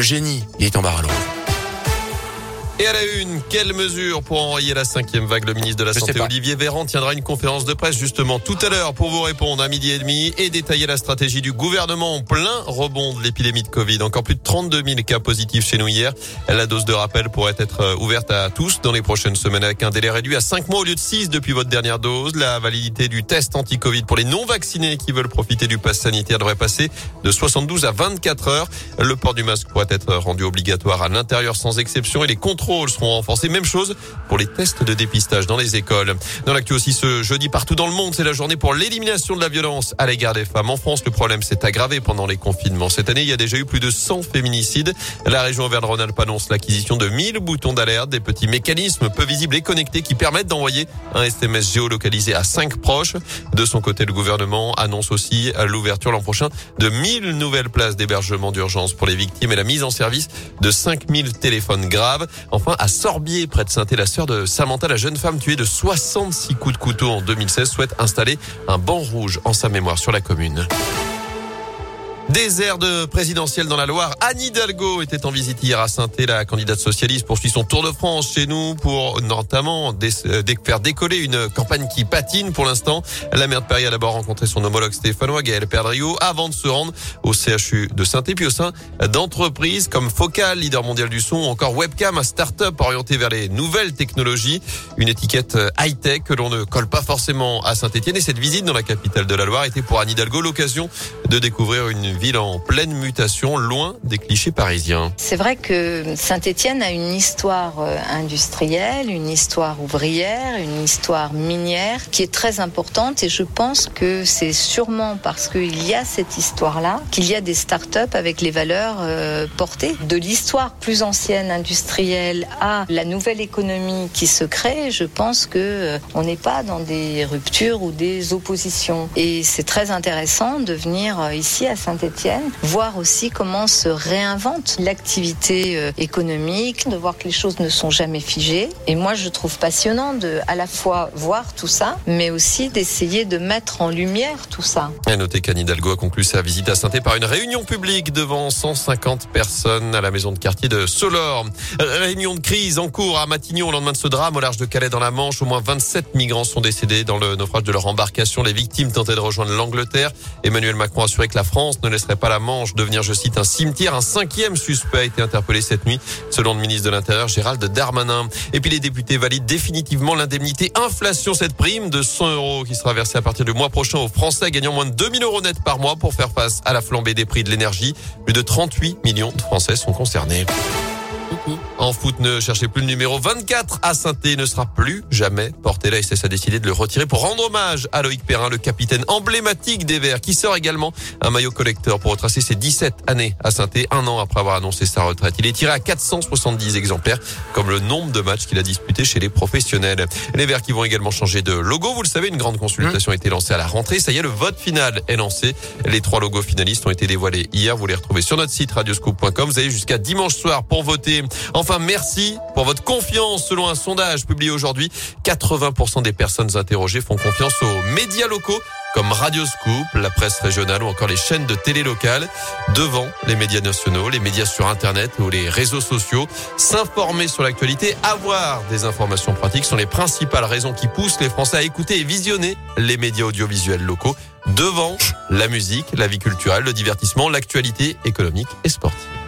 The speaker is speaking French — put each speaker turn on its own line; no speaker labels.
Le génie, est en barre
et à la une, quelles mesures pour enrayer la cinquième vague? Le ministre de la Santé, Olivier Véran, tiendra une conférence de presse justement tout à l'heure pour vous répondre à midi et demi et détailler la stratégie du gouvernement en plein rebond de l'épidémie de Covid. Encore plus de 32 000 cas positifs chez nous hier. La dose de rappel pourrait être euh, ouverte à tous dans les prochaines semaines avec un délai réduit à 5 mois au lieu de 6 depuis votre dernière dose. La validité du test anti-Covid pour les non-vaccinés qui veulent profiter du pass sanitaire devrait passer de 72 à 24 heures. Le port du masque pourrait être rendu obligatoire à l'intérieur sans exception et les contrôles seront renforcés. Même chose pour les tests de dépistage dans les écoles. Dans l'actu aussi ce jeudi partout dans le monde, c'est la journée pour l'élimination de la violence à l'égard des femmes. En France, le problème s'est aggravé pendant les confinements. Cette année, il y a déjà eu plus de 100 féminicides. La région Auvergne-Rhône-Alpes annonce l'acquisition de 1000 boutons d'alerte, des petits mécanismes peu visibles et connectés qui permettent d'envoyer un SMS géolocalisé à 5 proches. De son côté, le gouvernement annonce aussi l'ouverture l'an prochain de 1000 nouvelles places d'hébergement d'urgence pour les victimes et la mise en service de 5000 téléphones graves. Enfin, à Sorbier, près de saint la sœur de Samantha, la jeune femme tuée de 66 coups de couteau en 2016, souhaite installer un banc rouge en sa mémoire sur la commune. Désert de présidentielle dans la Loire. Anne Hidalgo était en visite hier à saint La candidate socialiste poursuit son tour de France chez nous pour notamment euh, faire décoller une campagne qui patine pour l'instant. La maire de Paris a d'abord rencontré son homologue stéphanois Gaël Perdriau avant de se rendre au CHU de saint puis au sein d'entreprises comme Focal, leader mondial du son, ou encore Webcam, un start-up orienté vers les nouvelles technologies. Une étiquette euh, high-tech que l'on ne colle pas forcément à Saint-Etienne. Et cette visite dans la capitale de la Loire était pour Anne Hidalgo l'occasion de découvrir une ville en pleine mutation, loin des clichés parisiens.
C'est vrai que Saint-Étienne a une histoire euh, industrielle, une histoire ouvrière, une histoire minière qui est très importante et je pense que c'est sûrement parce qu'il y a cette histoire-là qu'il y a des start-up avec les valeurs euh, portées. De l'histoire plus ancienne industrielle à la nouvelle économie qui se crée, je pense que euh, on n'est pas dans des ruptures ou des oppositions. Et c'est très intéressant de venir ici à Saint-Étienne voir aussi comment se réinvente l'activité euh, économique, de voir que les choses ne sont jamais figées. Et moi, je trouve passionnant de à la fois voir tout ça, mais aussi d'essayer de mettre en lumière tout ça.
À noter qu'Anne Hidalgo a conclu sa visite à saint par une réunion publique devant 150 personnes à la maison de quartier de Solor. Réunion de crise en cours à Matignon au lendemain de ce drame au large de Calais dans la Manche. Au moins 27 migrants sont décédés dans le naufrage de leur embarcation. Les victimes tentaient de rejoindre l'Angleterre. Emmanuel Macron a assuré que la France ne laisse laisserait pas la Manche devenir, je cite, un cimetière. Un cinquième suspect a été interpellé cette nuit, selon le ministre de l'Intérieur, Gérald Darmanin. Et puis les députés valident définitivement l'indemnité inflation, cette prime de 100 euros qui sera versée à partir du mois prochain aux Français gagnant moins de 2000 euros net par mois pour faire face à la flambée des prix de l'énergie. Plus de 38 millions de Français sont concernés. En foot, ne cherchez plus le numéro 24 à saint ne sera plus jamais porté. La SS a décidé de le retirer pour rendre hommage à Loïc Perrin, le capitaine emblématique des Verts, qui sort également un maillot collecteur pour retracer ses 17 années à saint un an après avoir annoncé sa retraite. Il est tiré à 470 exemplaires, comme le nombre de matchs qu'il a disputés chez les professionnels. Les Verts qui vont également changer de logo. Vous le savez, une grande consultation a été lancée à la rentrée. Ça y est, le vote final est lancé. Les trois logos finalistes ont été dévoilés hier. Vous les retrouvez sur notre site radioscoop.com. Vous avez jusqu'à dimanche soir pour voter Enfin, merci pour votre confiance. Selon un sondage publié aujourd'hui, 80% des personnes interrogées font confiance aux médias locaux comme Radio Scoop, la presse régionale ou encore les chaînes de télé locales, devant les médias nationaux, les médias sur Internet ou les réseaux sociaux. S'informer sur l'actualité, avoir des informations pratiques sont les principales raisons qui poussent les Français à écouter et visionner les médias audiovisuels locaux devant la musique, la vie culturelle, le divertissement, l'actualité économique et sportive.